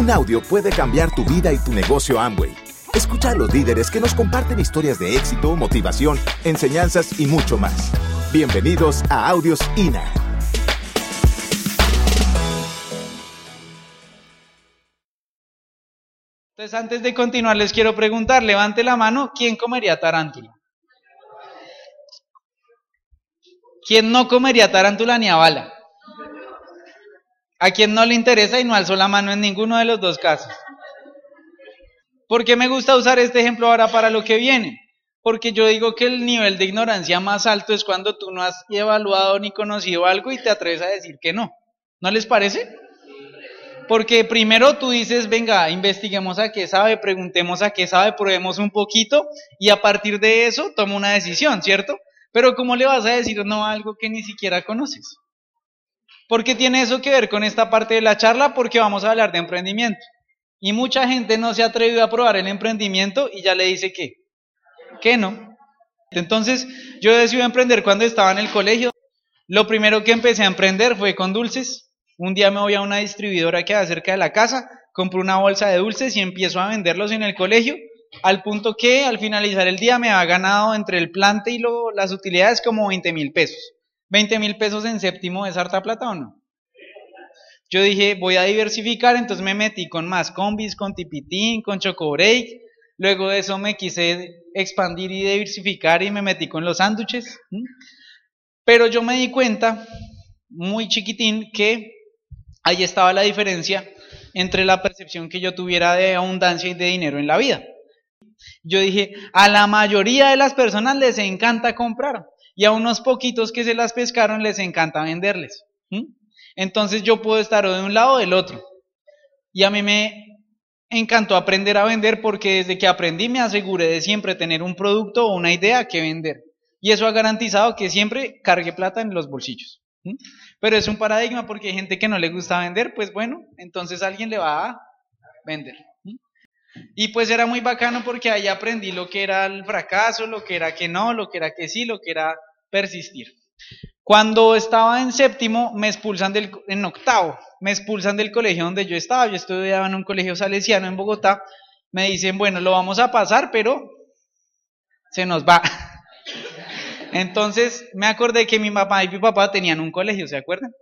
Un audio puede cambiar tu vida y tu negocio Amway. Escucha a los líderes que nos comparten historias de éxito, motivación, enseñanzas y mucho más. Bienvenidos a Audios INA. Entonces, antes de continuar, les quiero preguntar, levante la mano, ¿quién comería tarántula? ¿Quién no comería tarántula ni a bala? ¿A quién no le interesa y no alzó la mano en ninguno de los dos casos? ¿Por qué me gusta usar este ejemplo ahora para lo que viene? Porque yo digo que el nivel de ignorancia más alto es cuando tú no has evaluado ni conocido algo y te atreves a decir que no. ¿No les parece? Porque primero tú dices, venga, investiguemos a qué sabe, preguntemos a qué sabe, probemos un poquito y a partir de eso toma una decisión, ¿cierto? Pero ¿cómo le vas a decir no a algo que ni siquiera conoces? ¿Por qué tiene eso que ver con esta parte de la charla? Porque vamos a hablar de emprendimiento. Y mucha gente no se ha atrevido a probar el emprendimiento y ya le dice que, que no. Entonces, yo decidí emprender cuando estaba en el colegio. Lo primero que empecé a emprender fue con dulces. Un día me voy a una distribuidora que hay cerca de la casa, compro una bolsa de dulces y empiezo a venderlos en el colegio, al punto que al finalizar el día me ha ganado entre el plante y las utilidades como 20 mil pesos. 20 mil pesos en séptimo es harta plata o no? Yo dije, voy a diversificar, entonces me metí con más combis, con tipitín, con choco break. Luego de eso me quise expandir y diversificar y me metí con los sándwiches. Pero yo me di cuenta, muy chiquitín, que ahí estaba la diferencia entre la percepción que yo tuviera de abundancia y de dinero en la vida. Yo dije, a la mayoría de las personas les encanta comprar y a unos poquitos que se las pescaron les encanta venderles. Entonces yo puedo estar de un lado o del otro. Y a mí me encantó aprender a vender porque desde que aprendí me aseguré de siempre tener un producto o una idea que vender. Y eso ha garantizado que siempre cargue plata en los bolsillos. Pero es un paradigma porque hay gente que no le gusta vender, pues bueno, entonces alguien le va a vender. Y pues era muy bacano porque ahí aprendí lo que era el fracaso, lo que era que no, lo que era que sí, lo que era persistir. Cuando estaba en séptimo, me expulsan del, en octavo, me expulsan del colegio donde yo estaba, yo estudiaba en un colegio salesiano en Bogotá, me dicen, bueno, lo vamos a pasar, pero se nos va. Entonces me acordé que mi mamá y mi papá tenían un colegio, ¿se acuerdan?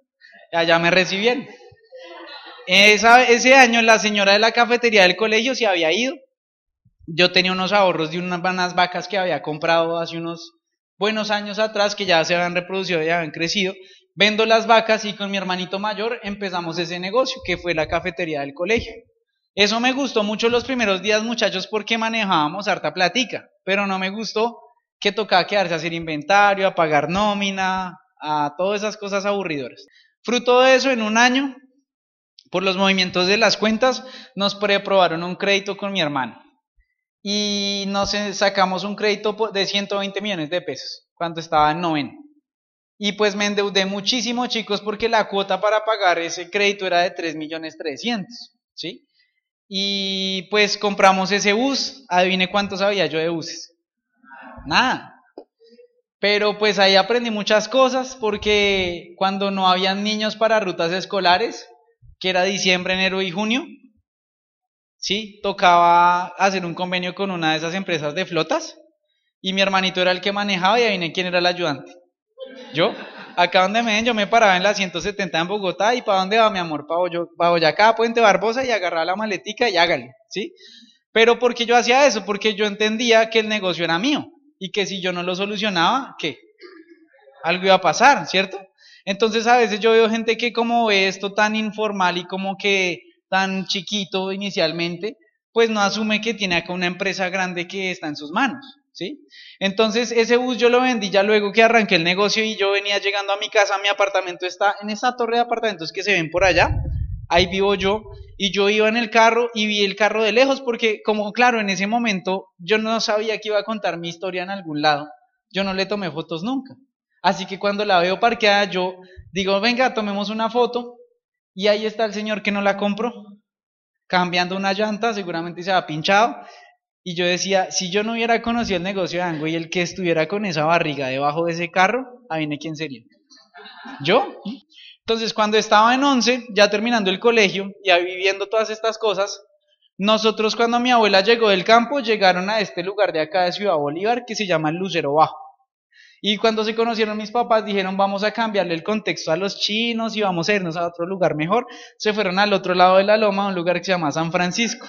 Allá me recibieron. ese año la señora de la cafetería del colegio se había ido. Yo tenía unos ahorros de unas vacas que había comprado hace unos buenos años atrás, que ya se habían reproducido, ya habían crecido. Vendo las vacas y con mi hermanito mayor empezamos ese negocio, que fue la cafetería del colegio. Eso me gustó mucho los primeros días, muchachos, porque manejábamos harta platica, pero no me gustó que tocaba quedarse a hacer inventario, a pagar nómina, a todas esas cosas aburridoras. Fruto de eso, en un año, por los movimientos de las cuentas, nos preaprobaron un crédito con mi hermano. Y nos sacamos un crédito de 120 millones de pesos cuando estaba en noveno. Y pues me endeudé muchísimo, chicos, porque la cuota para pagar ese crédito era de 3 millones 300, ¿sí? Y pues compramos ese bus, adivine cuánto sabía yo de buses nada. Pero pues ahí aprendí muchas cosas porque cuando no habían niños para rutas escolares, que era diciembre, enero y junio, sí, tocaba hacer un convenio con una de esas empresas de flotas y mi hermanito era el que manejaba y ahí viene quién era el ayudante. Yo, acá donde me ven, yo me paraba en la 170 en Bogotá y ¿para dónde va mi amor? Para Boyacá, Puente Barbosa y agarraba la maletica y hágale, ¿sí? Pero porque yo hacía eso, porque yo entendía que el negocio era mío y que si yo no lo solucionaba, ¿qué? Algo iba a pasar, ¿cierto? Entonces a veces yo veo gente que como ve esto tan informal y como que tan chiquito inicialmente, pues no asume que tiene acá una empresa grande que está en sus manos, ¿sí? Entonces ese bus yo lo vendí ya luego que arranqué el negocio y yo venía llegando a mi casa, mi apartamento está en esa torre de apartamentos que se ven por allá, ahí vivo yo, y yo iba en el carro y vi el carro de lejos porque como claro, en ese momento yo no sabía que iba a contar mi historia en algún lado, yo no le tomé fotos nunca. Así que cuando la veo parqueada yo digo, venga, tomemos una foto y ahí está el señor que no la compró, cambiando una llanta, seguramente se ha pinchado. Y yo decía, si yo no hubiera conocido el negocio de Ango y el que estuviera con esa barriga debajo de ese carro, viene quién sería. ¿Yo? Entonces, cuando estaba en 11, ya terminando el colegio, ya viviendo todas estas cosas, nosotros cuando mi abuela llegó del campo, llegaron a este lugar de acá de Ciudad Bolívar que se llama Lucero Bajo. Y cuando se conocieron mis papás, dijeron, vamos a cambiarle el contexto a los chinos y vamos a irnos a otro lugar mejor. Se fueron al otro lado de la loma, a un lugar que se llama San Francisco.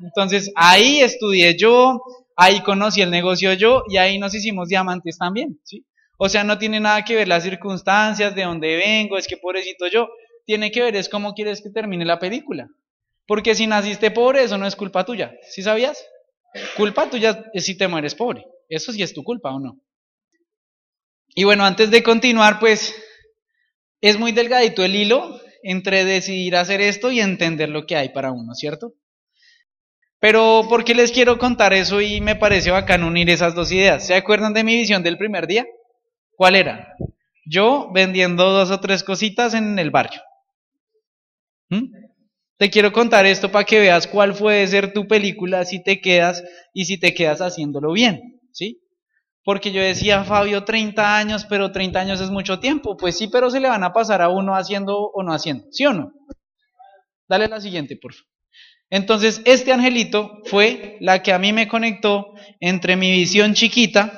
Entonces, ahí estudié yo, ahí conocí el negocio yo y ahí nos hicimos diamantes también, ¿sí? O sea, no tiene nada que ver las circunstancias, de dónde vengo, es que pobrecito yo. Tiene que ver es cómo quieres que termine la película. Porque si naciste pobre, eso no es culpa tuya. ¿Sí sabías? Culpa tuya es si te mueres pobre. Eso sí es tu culpa o no. Y bueno, antes de continuar, pues es muy delgadito el hilo entre decidir hacer esto y entender lo que hay para uno, ¿cierto? Pero ¿por qué les quiero contar eso y me parece bacán unir esas dos ideas? ¿Se acuerdan de mi visión del primer día? ¿Cuál era? Yo vendiendo dos o tres cositas en el barrio. ¿Mm? Te quiero contar esto para que veas cuál puede ser tu película si te quedas y si te quedas haciéndolo bien. ¿Sí? Porque yo decía, Fabio, 30 años, pero 30 años es mucho tiempo. Pues sí, pero se le van a pasar a uno haciendo o no haciendo, ¿sí o no? Dale la siguiente, por favor. Entonces, este angelito fue la que a mí me conectó entre mi visión chiquita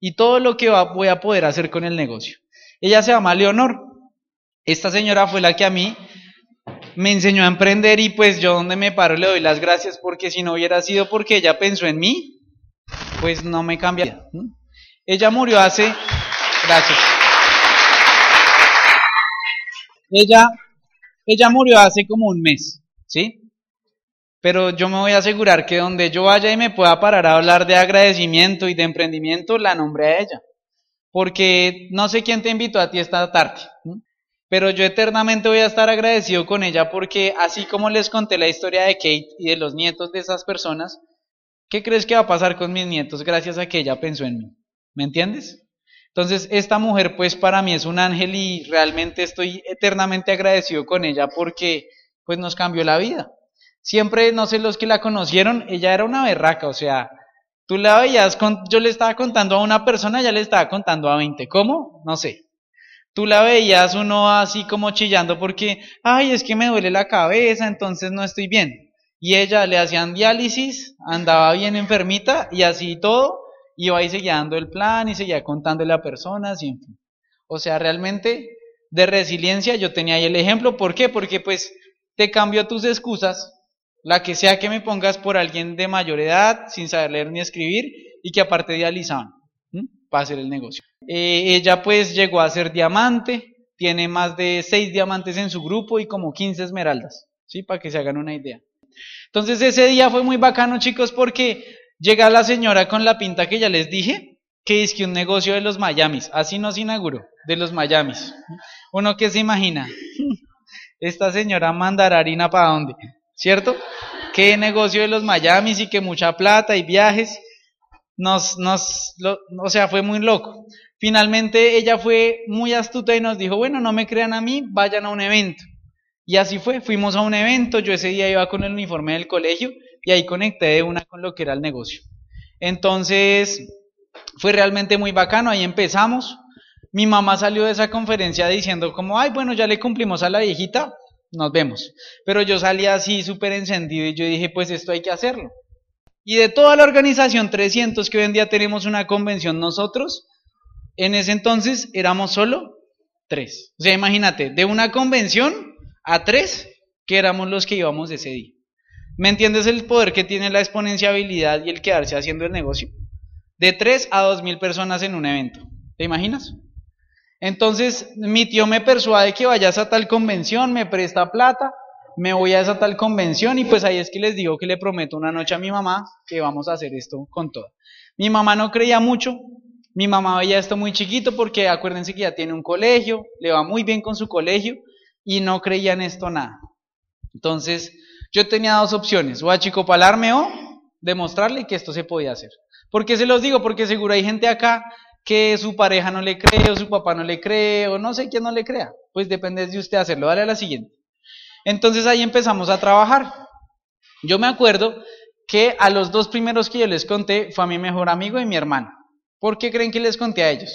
y todo lo que voy a poder hacer con el negocio. Ella se llama Leonor. Esta señora fue la que a mí me enseñó a emprender y pues yo donde me paro le doy las gracias porque si no hubiera sido porque ella pensó en mí, pues no me cambia. Ella murió hace, gracias. Ella, ella murió hace como un mes, ¿sí? Pero yo me voy a asegurar que donde yo vaya y me pueda parar a hablar de agradecimiento y de emprendimiento, la nombré a ella. Porque no sé quién te invitó a ti esta tarde, pero yo eternamente voy a estar agradecido con ella porque así como les conté la historia de Kate y de los nietos de esas personas, ¿Qué crees que va a pasar con mis nietos gracias a que ella pensó en mí? ¿Me entiendes? Entonces, esta mujer pues para mí es un ángel y realmente estoy eternamente agradecido con ella porque pues nos cambió la vida. Siempre, no sé los que la conocieron, ella era una berraca, o sea, tú la veías, yo le estaba contando a una persona, ella le estaba contando a 20. ¿Cómo? No sé. Tú la veías uno así como chillando porque, ay, es que me duele la cabeza, entonces no estoy bien y ella le hacían diálisis, andaba bien enfermita y así todo, iba ahí seguía dando el plan y seguía contándole a personas y fin. O sea, realmente de resiliencia yo tenía ahí el ejemplo. ¿Por qué? Porque pues te cambio tus excusas, la que sea que me pongas por alguien de mayor edad, sin saber leer ni escribir y que aparte dializaban para hacer el negocio. Eh, ella pues llegó a ser diamante, tiene más de seis diamantes en su grupo y como 15 esmeraldas, ¿sí? Para que se hagan una idea. Entonces ese día fue muy bacano, chicos, porque llega la señora con la pinta que ya les dije, que es que un negocio de los Miamis, así nos inauguró, de los Miamis. Uno que se imagina, esta señora mandará harina para dónde, ¿cierto? ¿Qué negocio de los Miamis y que mucha plata y viajes? Nos, nos, o sea, fue muy loco. Finalmente ella fue muy astuta y nos dijo, bueno, no me crean a mí, vayan a un evento. Y así fue, fuimos a un evento, yo ese día iba con el uniforme del colegio y ahí conecté de una con lo que era el negocio. Entonces, fue realmente muy bacano, ahí empezamos. Mi mamá salió de esa conferencia diciendo como, ay, bueno, ya le cumplimos a la viejita, nos vemos. Pero yo salí así súper encendido y yo dije, pues esto hay que hacerlo. Y de toda la organización 300 que hoy en día tenemos una convención nosotros, en ese entonces éramos solo tres. O sea, imagínate, de una convención a tres que éramos los que íbamos ese día. ¿Me entiendes el poder que tiene la exponenciabilidad y el quedarse haciendo el negocio? De tres a dos mil personas en un evento. ¿Te imaginas? Entonces mi tío me persuade que vayas a tal convención, me presta plata, me voy a esa tal convención y pues ahí es que les digo que le prometo una noche a mi mamá que vamos a hacer esto con todo. Mi mamá no creía mucho, mi mamá veía esto muy chiquito porque acuérdense que ya tiene un colegio, le va muy bien con su colegio y no creía en esto nada. Entonces, yo tenía dos opciones, o achicopalarme o demostrarle que esto se podía hacer. ¿Por qué se los digo? Porque seguro hay gente acá que su pareja no le cree, o su papá no le cree, o no sé quién no le crea. Pues depende de usted hacerlo. Dale a la siguiente. Entonces ahí empezamos a trabajar. Yo me acuerdo que a los dos primeros que yo les conté fue a mi mejor amigo y mi hermano. ¿Por qué creen que les conté a ellos?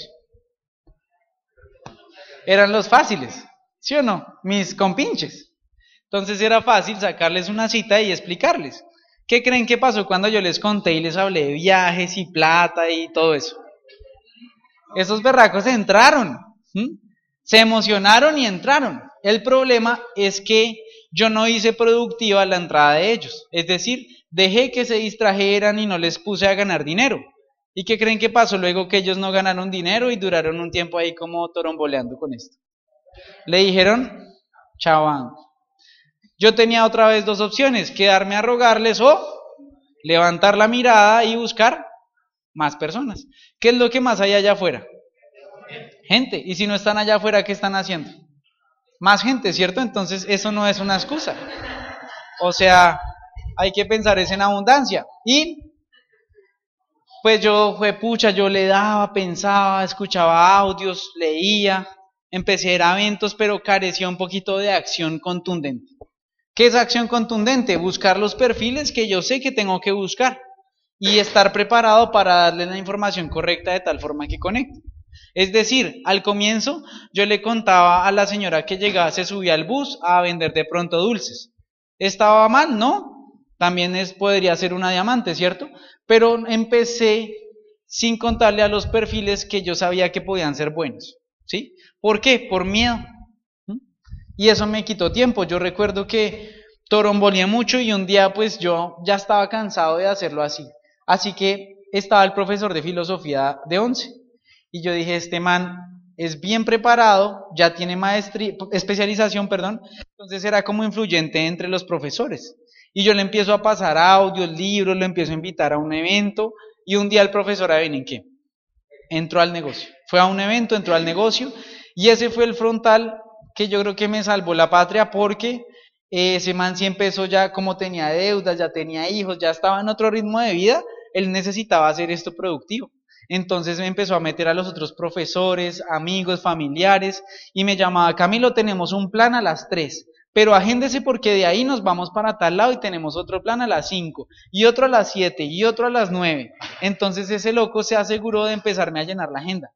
eran los fáciles, ¿sí o no? Mis compinches. Entonces era fácil sacarles una cita y explicarles. ¿Qué creen que pasó cuando yo les conté y les hablé de viajes y plata y todo eso? Esos berracos entraron, se emocionaron y entraron. El problema es que yo no hice productiva la entrada de ellos. Es decir, dejé que se distrajeran y no les puse a ganar dinero. ¿Y qué creen que pasó luego que ellos no ganaron dinero y duraron un tiempo ahí como toromboleando con esto? Le dijeron, chaván. Yo tenía otra vez dos opciones, quedarme a rogarles o levantar la mirada y buscar más personas. ¿Qué es lo que más hay allá afuera? Gente. Y si no están allá afuera, ¿qué están haciendo? Más gente, ¿cierto? Entonces eso no es una excusa. O sea, hay que pensar es en abundancia. Y pues yo fue pucha, yo le daba, pensaba, escuchaba audios, leía, empecé a ir eventos, pero carecía un poquito de acción contundente. ¿Qué es acción contundente? Buscar los perfiles que yo sé que tengo que buscar y estar preparado para darle la información correcta de tal forma que conecte. Es decir, al comienzo yo le contaba a la señora que llegaba, se subía al bus a vender de pronto dulces. ¿Estaba mal? No. También es, podría ser una diamante, ¿cierto? Pero empecé sin contarle a los perfiles que yo sabía que podían ser buenos. ¿Sí? ¿Por qué? Por miedo. ¿Mm? Y eso me quitó tiempo. Yo recuerdo que torombolía mucho y un día pues yo ya estaba cansado de hacerlo así. Así que estaba el profesor de filosofía de 11 y yo dije, este man es bien preparado, ya tiene maestría, especialización, perdón, entonces era como influyente entre los profesores. Y yo le empiezo a pasar audios, libros, lo empiezo a invitar a un evento y un día el profesor, ¿en qué? Entró al negocio. Fue a un evento, entró al negocio y ese fue el frontal que yo creo que me salvó la patria porque ese man sí empezó ya como tenía deudas, ya tenía hijos, ya estaba en otro ritmo de vida, él necesitaba hacer esto productivo. Entonces me empezó a meter a los otros profesores, amigos, familiares y me llamaba, Camilo, tenemos un plan a las 3, pero agéndese porque de ahí nos vamos para tal lado y tenemos otro plan a las 5 y otro a las 7 y otro a las 9. Entonces ese loco se aseguró de empezarme a llenar la agenda.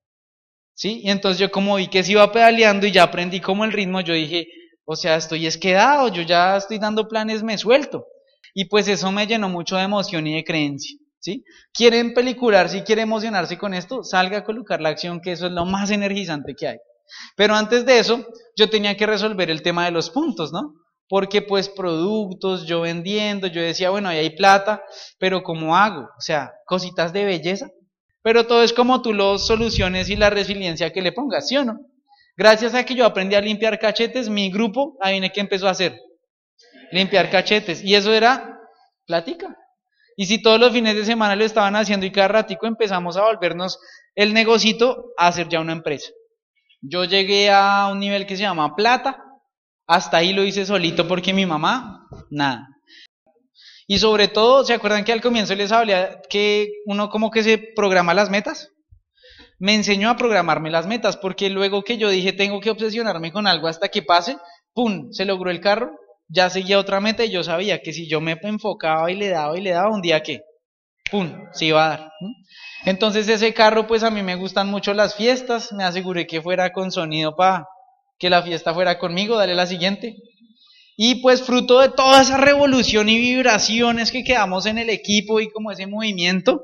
¿Sí? Y entonces yo como vi que se iba pedaleando y ya aprendí como el ritmo, yo dije, o sea, estoy esquedado, yo ya estoy dando planes, me suelto. Y pues eso me llenó mucho de emoción y de creencia. ¿sí? Quieren pelicular, si quiere emocionarse con esto, salga a colocar la acción, que eso es lo más energizante que hay. Pero antes de eso, yo tenía que resolver el tema de los puntos, ¿no? Porque pues productos, yo vendiendo, yo decía, bueno, ahí hay plata, pero ¿cómo hago? O sea, cositas de belleza. Pero todo es como tú los soluciones y la resiliencia que le pongas, ¿sí o no? Gracias a que yo aprendí a limpiar cachetes, mi grupo, ahí viene que empezó a hacer. Limpiar cachetes. Y eso era platica. Y si todos los fines de semana lo estaban haciendo y cada ratico empezamos a volvernos el negocito a hacer ya una empresa. Yo llegué a un nivel que se llama plata, hasta ahí lo hice solito porque mi mamá, nada. Y sobre todo, ¿se acuerdan que al comienzo les hablé que uno como que se programa las metas? Me enseñó a programarme las metas porque luego que yo dije tengo que obsesionarme con algo hasta que pase, ¡pum! Se logró el carro ya seguía otra meta y yo sabía que si yo me enfocaba y le daba y le daba, un día que, ¡pum!, se iba a dar. Entonces ese carro, pues a mí me gustan mucho las fiestas, me aseguré que fuera con sonido para que la fiesta fuera conmigo, dale la siguiente. Y pues fruto de toda esa revolución y vibraciones que quedamos en el equipo y como ese movimiento,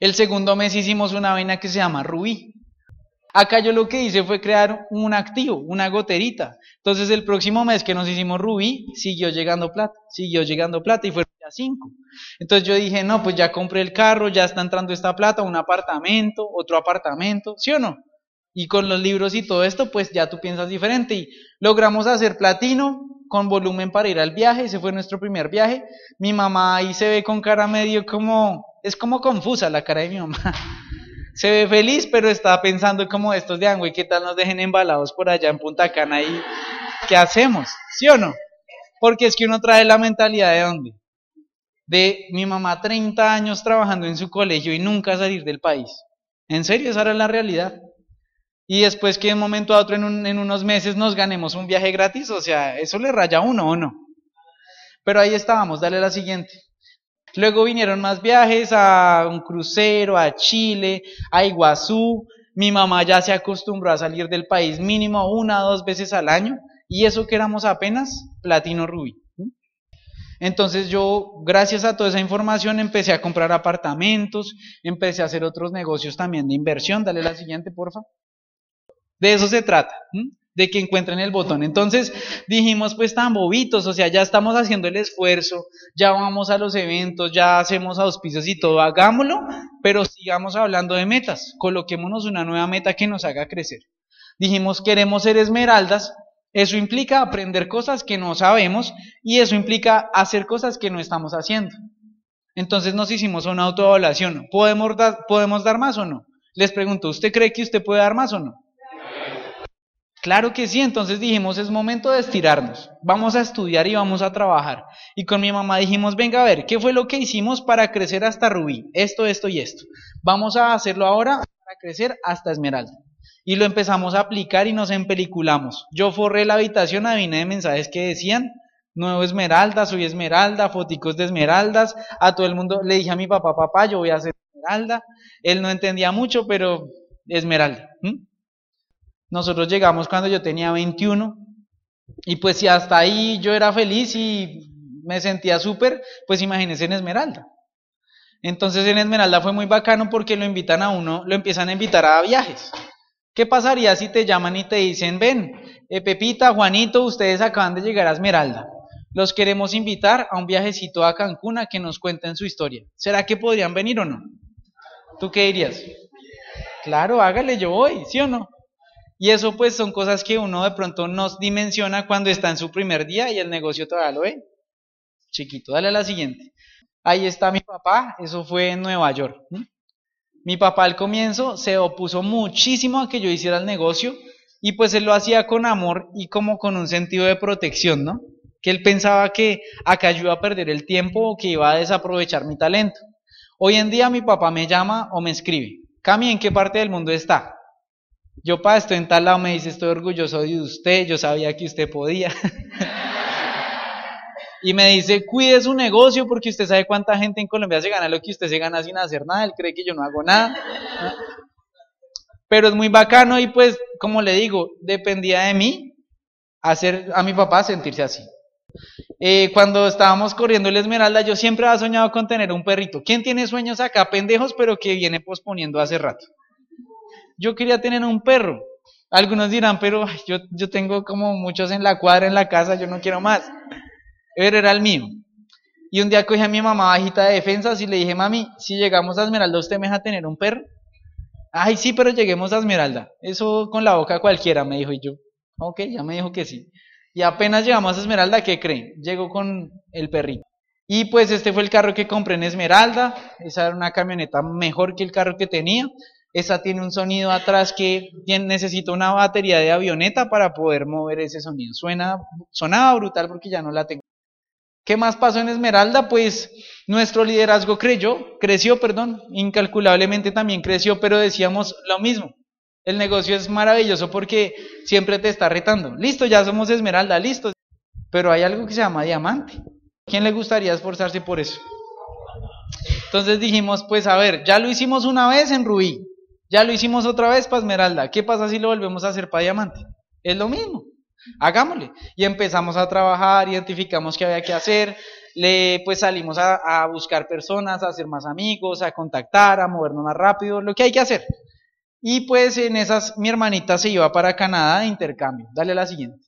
el segundo mes hicimos una vaina que se llama Rubí. Acá yo lo que hice fue crear un activo, una goterita. Entonces el próximo mes que nos hicimos Rubí, siguió llegando plata, siguió llegando plata y fueron ya cinco. Entonces yo dije, no, pues ya compré el carro, ya está entrando esta plata, un apartamento, otro apartamento, ¿sí o no? Y con los libros y todo esto, pues ya tú piensas diferente. Y logramos hacer platino con volumen para ir al viaje, ese fue nuestro primer viaje. Mi mamá ahí se ve con cara medio como, es como confusa la cara de mi mamá. se ve feliz, pero está pensando como estos de Angüe, ¿qué tal nos dejen embalados por allá en Punta Cana y qué hacemos? ¿Sí o no? Porque es que uno trae la mentalidad de dónde? De mi mamá 30 años trabajando en su colegio y nunca salir del país. En serio, esa era la realidad. Y después que de un momento a otro, en, en unos meses, nos ganemos un viaje gratis, o sea, eso le raya a uno o no. Pero ahí estábamos, dale la siguiente. Luego vinieron más viajes a un crucero, a Chile, a Iguazú. Mi mamá ya se acostumbró a salir del país mínimo una o dos veces al año y eso que éramos apenas platino rubí. Entonces yo, gracias a toda esa información, empecé a comprar apartamentos, empecé a hacer otros negocios también de inversión. Dale la siguiente, porfa. De eso se trata de que encuentren el botón. Entonces dijimos, pues tan bobitos, o sea, ya estamos haciendo el esfuerzo, ya vamos a los eventos, ya hacemos auspicios y todo, hagámoslo, pero sigamos hablando de metas, coloquémonos una nueva meta que nos haga crecer. Dijimos, queremos ser esmeraldas, eso implica aprender cosas que no sabemos y eso implica hacer cosas que no estamos haciendo. Entonces nos hicimos una autoevaluación. ¿Podemos dar, ¿Podemos dar más o no? Les pregunto, ¿usted cree que usted puede dar más o no? Claro que sí, entonces dijimos, es momento de estirarnos, vamos a estudiar y vamos a trabajar. Y con mi mamá dijimos, venga a ver, ¿qué fue lo que hicimos para crecer hasta Rubí? Esto, esto y esto. Vamos a hacerlo ahora para crecer hasta Esmeralda. Y lo empezamos a aplicar y nos empeliculamos. Yo forré la habitación, adiviné de mensajes que decían, nuevo Esmeralda, soy Esmeralda, foticos de Esmeraldas. A todo el mundo le dije a mi papá, papá, yo voy a hacer Esmeralda. Él no entendía mucho, pero Esmeralda. Nosotros llegamos cuando yo tenía 21 y pues si hasta ahí yo era feliz y me sentía súper, pues imagínense en Esmeralda. Entonces en Esmeralda fue muy bacano porque lo invitan a uno, lo empiezan a invitar a viajes. ¿Qué pasaría si te llaman y te dicen, ven, eh, Pepita, Juanito, ustedes acaban de llegar a Esmeralda? Los queremos invitar a un viajecito a Cancún que nos cuenten su historia. ¿Será que podrían venir o no? ¿Tú qué dirías? Claro, hágale, yo voy, ¿sí o no? Y eso pues son cosas que uno de pronto nos dimensiona cuando está en su primer día y el negocio todavía lo ve. Chiquito, dale a la siguiente. Ahí está mi papá, eso fue en Nueva York. Mi papá al comienzo se opuso muchísimo a que yo hiciera el negocio y pues él lo hacía con amor y como con un sentido de protección, ¿no? Que él pensaba que acá yo iba a perder el tiempo o que iba a desaprovechar mi talento. Hoy en día mi papá me llama o me escribe, Cami, ¿en qué parte del mundo está? Yo, pa, estoy en tal lado, me dice, estoy orgulloso de usted, yo sabía que usted podía. y me dice, cuide su negocio porque usted sabe cuánta gente en Colombia se gana lo que usted se gana sin hacer nada, él cree que yo no hago nada. Pero es muy bacano y pues, como le digo, dependía de mí hacer a mi papá sentirse así. Eh, cuando estábamos corriendo el Esmeralda, yo siempre había soñado con tener un perrito. ¿Quién tiene sueños acá, pendejos, pero que viene posponiendo hace rato? Yo quería tener un perro. Algunos dirán, pero yo, yo tengo como muchos en la cuadra, en la casa, yo no quiero más. Pero era el mío. Y un día cogí a mi mamá bajita de defensas y le dije, mami, si llegamos a Esmeralda, ¿usted me deja tener un perro? Ay, sí, pero lleguemos a Esmeralda. Eso con la boca cualquiera, me dijo. Y yo, ok, ya me dijo que sí. Y apenas llegamos a Esmeralda, ¿qué creen? Llegó con el perrito. Y pues este fue el carro que compré en Esmeralda. Esa era una camioneta mejor que el carro que tenía. Esa tiene un sonido atrás que necesita una batería de avioneta para poder mover ese sonido. Suena, sonaba brutal porque ya no la tengo. ¿Qué más pasó en Esmeralda? Pues nuestro liderazgo creyó, creció, perdón, incalculablemente también creció, pero decíamos lo mismo. El negocio es maravilloso porque siempre te está retando. Listo, ya somos Esmeralda, listo. Pero hay algo que se llama diamante. ¿Quién le gustaría esforzarse por eso? Entonces dijimos, pues a ver, ya lo hicimos una vez en Rubí, ya lo hicimos otra vez para Esmeralda. ¿Qué pasa si lo volvemos a hacer para Diamante? Es lo mismo. Hagámosle. Y empezamos a trabajar, identificamos qué había que hacer, le, pues salimos a, buscar personas, a hacer más amigos, a contactar, a movernos más rápido, lo que hay que hacer. Y pues en esas mi hermanita se iba para Canadá de intercambio. Dale la siguiente.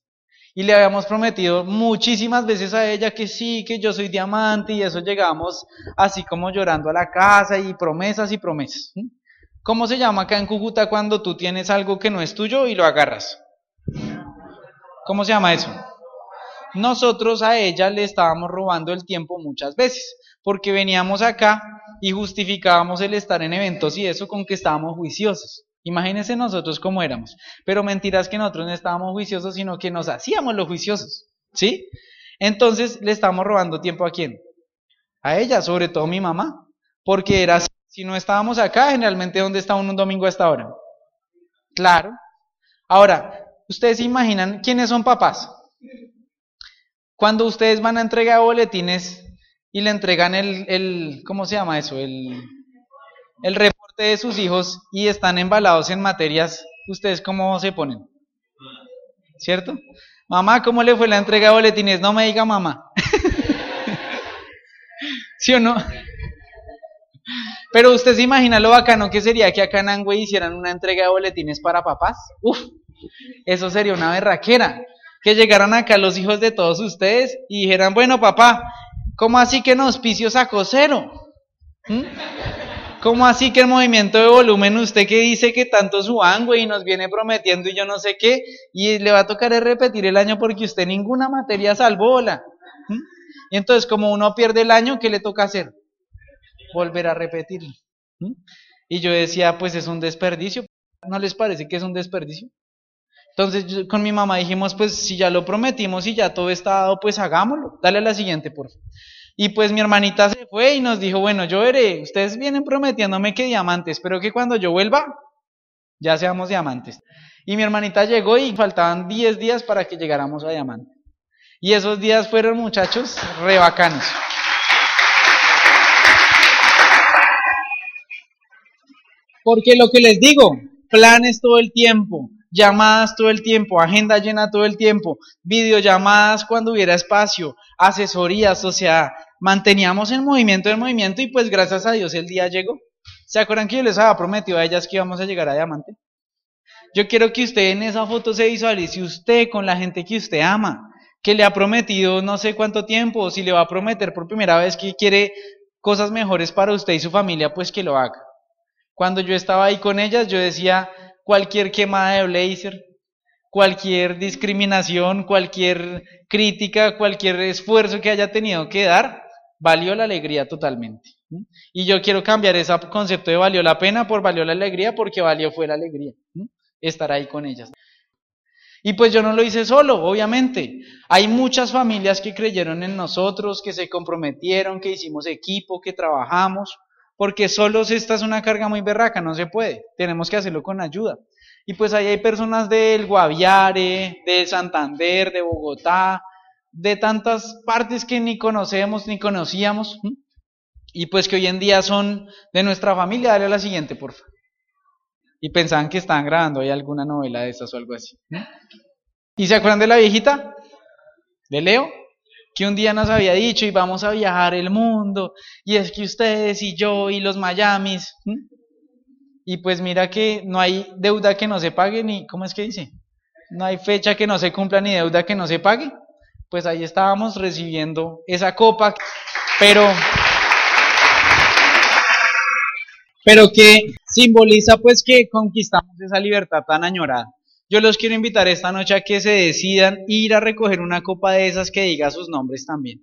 Y le habíamos prometido muchísimas veces a ella que sí, que yo soy diamante y eso llegamos así como llorando a la casa y promesas y promesas. ¿Cómo se llama acá en Cúcuta cuando tú tienes algo que no es tuyo y lo agarras? ¿Cómo se llama eso? Nosotros a ella le estábamos robando el tiempo muchas veces, porque veníamos acá y justificábamos el estar en eventos y eso con que estábamos juiciosos. Imagínense nosotros cómo éramos. Pero mentiras que nosotros no estábamos juiciosos, sino que nos hacíamos los juiciosos. ¿Sí? Entonces le estamos robando tiempo a quién? A ella, sobre todo mi mamá, porque era así. Si no estábamos acá, generalmente ¿dónde está un domingo a esta hora? Claro. Ahora, ustedes se imaginan quiénes son papás. Cuando ustedes van a entregar boletines y le entregan el, el ¿cómo se llama eso? El, el reporte ustedes sus hijos y están embalados en materias, ¿ustedes cómo se ponen? ¿Cierto? Mamá, ¿cómo le fue la entrega de boletines? No me diga mamá. ¿Sí o no? Pero usted se imagina lo bacano que sería que acá en Angüe hicieran una entrega de boletines para papás. Uf, eso sería una berraquera. Que llegaran acá los hijos de todos ustedes y dijeran, bueno papá, ¿cómo así que en auspicio sacó cero? ¿Mm? ¿Cómo así que el movimiento de volumen usted que dice que tanto su Angüe y nos viene prometiendo y yo no sé qué, y le va a tocar repetir el año porque usted ninguna materia salvó la. ¿Mm? Y entonces como uno pierde el año, ¿qué le toca hacer? Volver a repetirlo. Y yo decía, pues es un desperdicio. ¿No les parece que es un desperdicio? Entonces con mi mamá dijimos, pues si ya lo prometimos y ya todo está dado, pues hagámoslo. Dale a la siguiente, por favor. Y pues mi hermanita se fue y nos dijo, bueno, yo veré, ustedes vienen prometiéndome que diamantes, pero que cuando yo vuelva, ya seamos diamantes. Y mi hermanita llegó y faltaban 10 días para que llegáramos a diamante. Y esos días fueron, muchachos, re bacanos. Porque lo que les digo, planes todo el tiempo, llamadas todo el tiempo, agenda llena todo el tiempo, videollamadas cuando hubiera espacio, asesorías, o sea, manteníamos el movimiento del movimiento y pues gracias a Dios el día llegó. ¿Se acuerdan que yo les había prometido a ellas que íbamos a llegar a diamante? Yo quiero que usted en esa foto se visualice usted con la gente que usted ama, que le ha prometido no sé cuánto tiempo, o si le va a prometer por primera vez que quiere cosas mejores para usted y su familia, pues que lo haga. Cuando yo estaba ahí con ellas, yo decía, cualquier quemada de blazer, cualquier discriminación, cualquier crítica, cualquier esfuerzo que haya tenido que dar, valió la alegría totalmente. Y yo quiero cambiar ese concepto de valió la pena por valió la alegría, porque valió fue la alegría, estar ahí con ellas. Y pues yo no lo hice solo, obviamente. Hay muchas familias que creyeron en nosotros, que se comprometieron, que hicimos equipo, que trabajamos porque solos esta es una carga muy berraca, no se puede, tenemos que hacerlo con ayuda. Y pues ahí hay personas del Guaviare, de Santander, de Bogotá, de tantas partes que ni conocemos ni conocíamos, y pues que hoy en día son de nuestra familia. Dale a la siguiente, por favor. Y pensaban que estaban grabando ahí alguna novela de esas o algo así. ¿Y se acuerdan de la viejita? ¿De Leo? Que un día nos había dicho y vamos a viajar el mundo, y es que ustedes y yo y los Miamis, y pues mira que no hay deuda que no se pague, ni, ¿cómo es que dice? No hay fecha que no se cumpla ni deuda que no se pague. Pues ahí estábamos recibiendo esa copa, pero, pero que simboliza pues que conquistamos esa libertad tan añorada. Yo los quiero invitar esta noche a que se decidan ir a recoger una copa de esas que diga sus nombres también,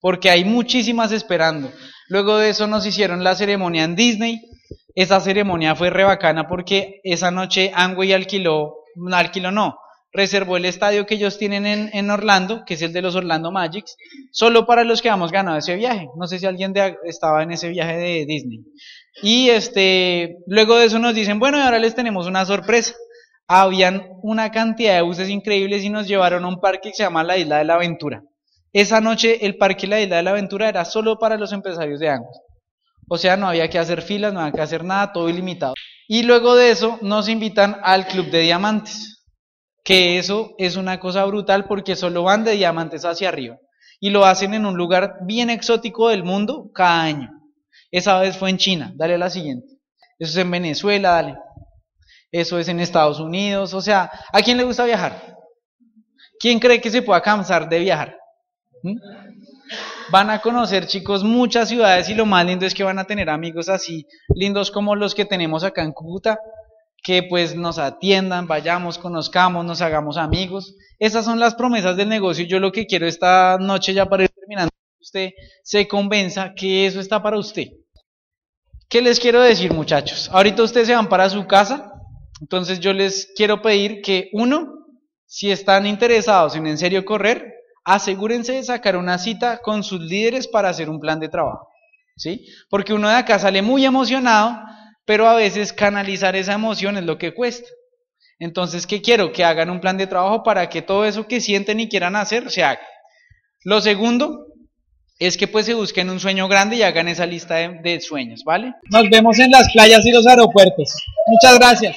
porque hay muchísimas esperando. Luego de eso nos hicieron la ceremonia en Disney. Esa ceremonia fue re bacana porque esa noche Angway alquiló, alquiló no, reservó el estadio que ellos tienen en, Orlando, que es el de los Orlando Magics, solo para los que hemos ganado ese viaje. No sé si alguien estaba en ese viaje de Disney. Y este, luego de eso nos dicen, bueno, ahora les tenemos una sorpresa habían una cantidad de buses increíbles y nos llevaron a un parque que se llama la Isla de la Aventura. Esa noche el parque La Isla de la Aventura era solo para los empresarios de Angos. O sea, no había que hacer filas, no había que hacer nada, todo ilimitado. Y luego de eso nos invitan al Club de Diamantes, que eso es una cosa brutal porque solo van de diamantes hacia arriba. Y lo hacen en un lugar bien exótico del mundo cada año. Esa vez fue en China, dale a la siguiente. Eso es en Venezuela, dale eso es en Estados Unidos, o sea, ¿a quién le gusta viajar? ¿Quién cree que se pueda cansar de viajar? ¿Mm? Van a conocer, chicos, muchas ciudades y lo más lindo es que van a tener amigos así, lindos como los que tenemos acá en Cúcuta, que pues nos atiendan, vayamos, conozcamos, nos hagamos amigos. Esas son las promesas del negocio. Yo lo que quiero esta noche ya para ir terminando, usted se convenza que eso está para usted. ¿Qué les quiero decir, muchachos? Ahorita ustedes se van para su casa entonces yo les quiero pedir que uno, si están interesados en en serio correr, asegúrense de sacar una cita con sus líderes para hacer un plan de trabajo. ¿Sí? Porque uno de acá sale muy emocionado, pero a veces canalizar esa emoción es lo que cuesta. Entonces, ¿qué quiero? Que hagan un plan de trabajo para que todo eso que sienten y quieran hacer se haga. Lo segundo es que pues se busquen un sueño grande y hagan esa lista de, de sueños, ¿vale? Nos vemos en las playas y los aeropuertos. Muchas gracias.